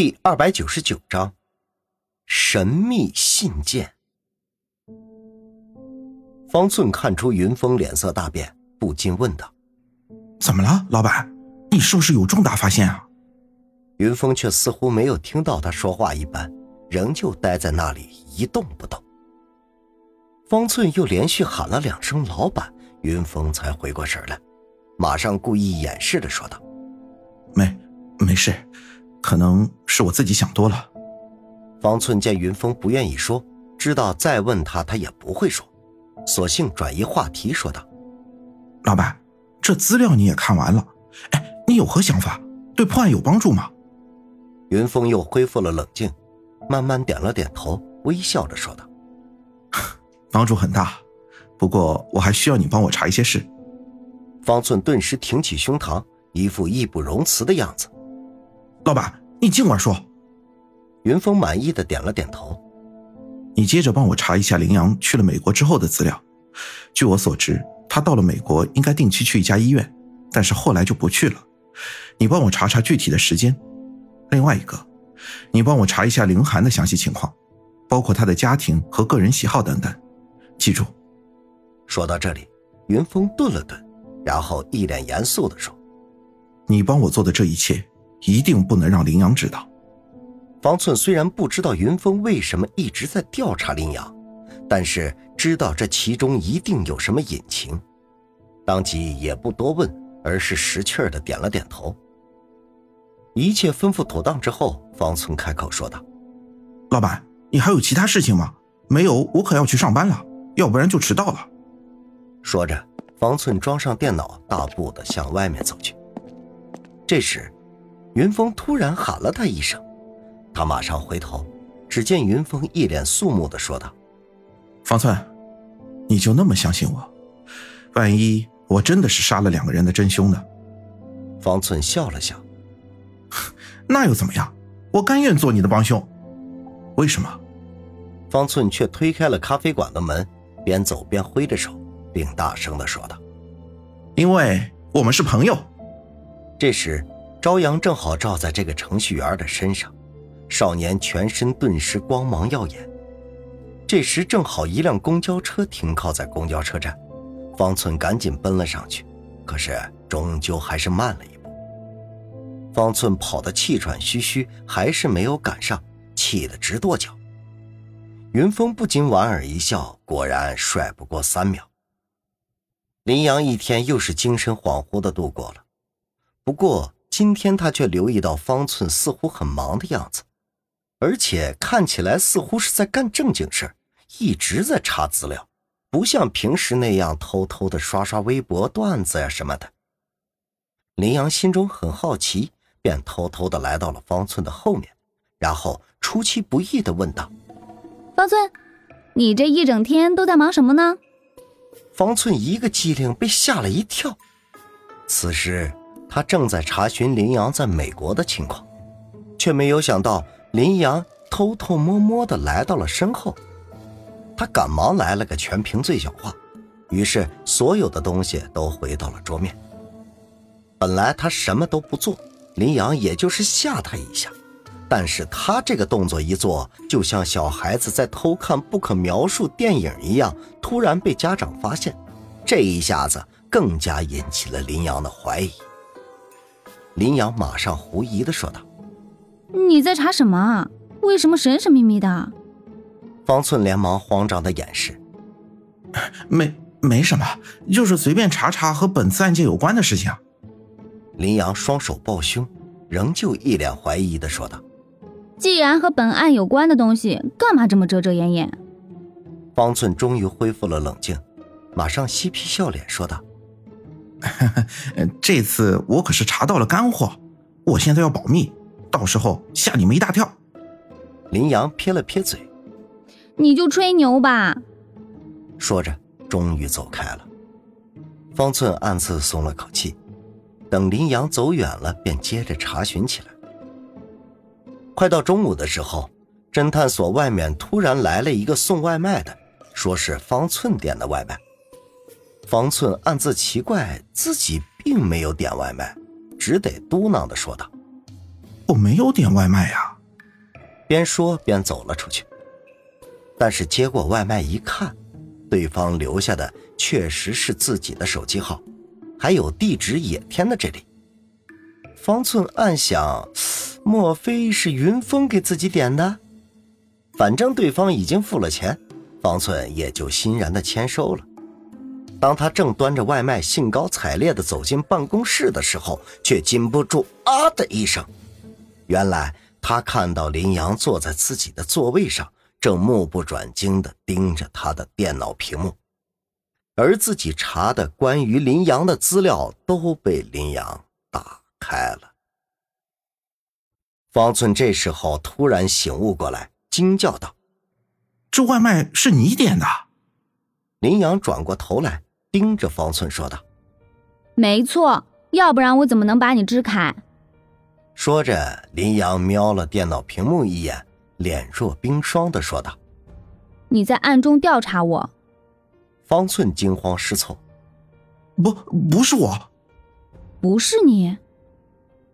第二百九十九章，神秘信件。方寸看出云峰脸色大变，不禁问道：“怎么了，老板？你是不是有重大发现啊？”云峰却似乎没有听到他说话一般，仍旧待在那里一动不动。方寸又连续喊了两声“老板”，云峰才回过神来，马上故意掩饰的说道：“没，没事。”可能是我自己想多了。方寸见云峰不愿意说，知道再问他他也不会说，索性转移话题说道：“老板，这资料你也看完了，哎，你有何想法？对破案有帮助吗？”云峰又恢复了冷静，慢慢点了点头，微笑着说道：“ 帮助很大，不过我还需要你帮我查一些事。”方寸顿时挺起胸膛，一副义不容辞的样子。老板，你尽管说。云峰满意的点了点头。你接着帮我查一下林阳去了美国之后的资料。据我所知，他到了美国应该定期去一家医院，但是后来就不去了。你帮我查查具体的时间。另外一个，你帮我查一下林寒的详细情况，包括他的家庭和个人喜好等等。记住。说到这里，云峰顿了顿，然后一脸严肃的说：“你帮我做的这一切。”一定不能让林阳知道。方寸虽然不知道云峰为什么一直在调查林阳，但是知道这其中一定有什么隐情，当即也不多问，而是识趣儿的点了点头。一切吩咐妥当之后，方寸开口说道：“老板，你还有其他事情吗？没有，我可要去上班了，要不然就迟到了。”说着，方寸装上电脑，大步的向外面走去。这时。云峰突然喊了他一声，他马上回头，只见云峰一脸肃穆的说道：“方寸，你就那么相信我？万一我真的是杀了两个人的真凶呢？”方寸笑了笑：“ 那又怎么样？我甘愿做你的帮凶。为什么？”方寸却推开了咖啡馆的门，边走边挥着手，并大声的说道：“因为我们是朋友。”这时。朝阳正好照在这个程序员的身上，少年全身顿时光芒耀眼。这时正好一辆公交车停靠在公交车站，方寸赶紧奔了上去，可是终究还是慢了一步。方寸跑得气喘吁吁，还是没有赶上，气得直跺脚。云峰不禁莞尔一笑，果然帅不过三秒。林阳一天又是精神恍惚的度过了，不过。今天他却留意到方寸似乎很忙的样子，而且看起来似乎是在干正经事一直在查资料，不像平时那样偷偷的刷刷微博段子呀什么的。林阳心中很好奇，便偷偷的来到了方寸的后面，然后出其不意的问道：“方寸，你这一整天都在忙什么呢？”方寸一个机灵，被吓了一跳。此时。他正在查询林阳在美国的情况，却没有想到林阳偷偷摸摸的来到了身后。他赶忙来了个全屏最小化，于是所有的东西都回到了桌面。本来他什么都不做，林阳也就是吓他一下，但是他这个动作一做，就像小孩子在偷看不可描述电影一样，突然被家长发现，这一下子更加引起了林阳的怀疑。林阳马上狐疑的说道：“你在查什么？为什么神神秘秘的？”方寸连忙慌张的掩饰：“没没什么，就是随便查查和本次案件有关的事情。”林阳双手抱胸，仍旧一脸怀疑的说道：“既然和本案有关的东西，干嘛这么遮遮掩掩？”方寸终于恢复了冷静，马上嬉皮笑脸说道。这次我可是查到了干货，我现在要保密，到时候吓你们一大跳。林阳撇了撇嘴：“你就吹牛吧。”说着，终于走开了。方寸暗自松了口气，等林阳走远了，便接着查询起来。快到中午的时候，侦探所外面突然来了一个送外卖的，说是方寸点的外卖。方寸暗自奇怪，自己并没有点外卖，只得嘟囔的说道：“我没有点外卖呀。”边说边走了出去。但是接过外卖一看，对方留下的确实是自己的手机号，还有地址也填的这里。方寸暗想：莫非是云峰给自己点的？反正对方已经付了钱，方寸也就欣然的签收了。当他正端着外卖，兴高采烈地走进办公室的时候，却禁不住“啊”的一声。原来他看到林阳坐在自己的座位上，正目不转睛地盯着他的电脑屏幕，而自己查的关于林阳的资料都被林阳打开了。方寸这时候突然醒悟过来，惊叫道：“这外卖是你点的？”林阳转过头来。盯着方寸说道：“没错，要不然我怎么能把你支开？”说着，林阳瞄了电脑屏幕一眼，脸若冰霜的说道：“你在暗中调查我。”方寸惊慌失措：“不，不是我，不是你。”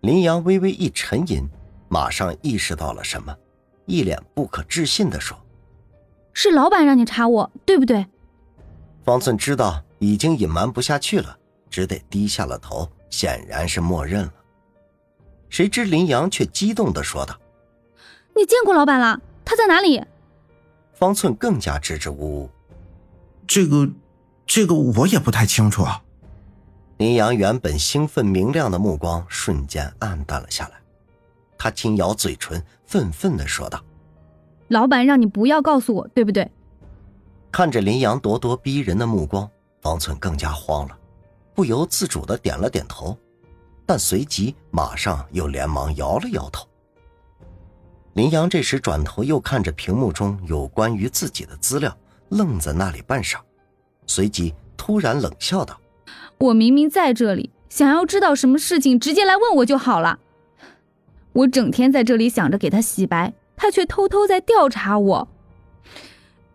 林阳微微一沉吟，马上意识到了什么，一脸不可置信的说：“是老板让你查我，对不对？”方寸知道。已经隐瞒不下去了，只得低下了头，显然是默认了。谁知林阳却激动的说道：“你见过老板了？他在哪里？”方寸更加支支吾吾：“这个，这个我也不太清楚啊。”林阳原本兴奋明亮的目光瞬间暗淡了下来，他轻咬嘴唇，愤愤的说道：“老板让你不要告诉我，对不对？”看着林阳咄咄逼人的目光。方寸更加慌了，不由自主的点了点头，但随即马上又连忙摇了摇头。林阳这时转头又看着屏幕中有关于自己的资料，愣在那里半晌，随即突然冷笑道：“我明明在这里，想要知道什么事情，直接来问我就好了。我整天在这里想着给他洗白，他却偷偷在调查我。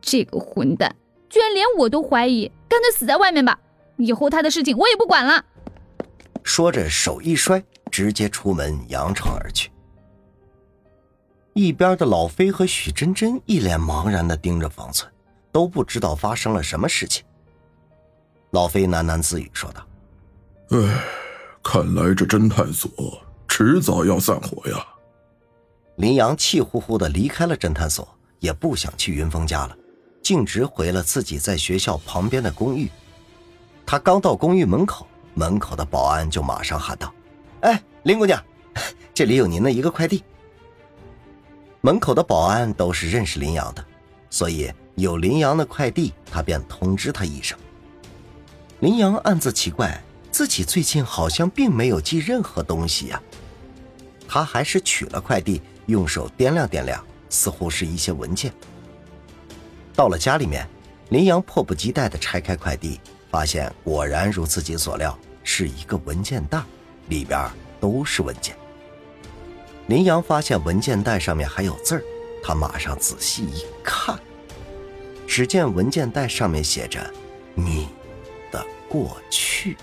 这个混蛋！”居然连我都怀疑，干脆死在外面吧！以后他的事情我也不管了。说着，手一摔，直接出门扬长而去。一边的老飞和许真真一脸茫然的盯着方寸，都不知道发生了什么事情。老飞喃喃自语说道：“唉，看来这侦探所迟早要散伙呀。”林阳气呼呼的离开了侦探所，也不想去云峰家了。径直回了自己在学校旁边的公寓。他刚到公寓门口，门口的保安就马上喊道：“哎，林姑娘，这里有您的一个快递。”门口的保安都是认识林阳的，所以有林阳的快递，他便通知他一声。林阳暗自奇怪，自己最近好像并没有寄任何东西呀。他还是取了快递，用手掂量掂量，似乎是一些文件。到了家里面，林阳迫不及待地拆开快递，发现果然如自己所料，是一个文件袋，里边都是文件。林阳发现文件袋上面还有字儿，他马上仔细一看，只见文件袋上面写着“你的过去”。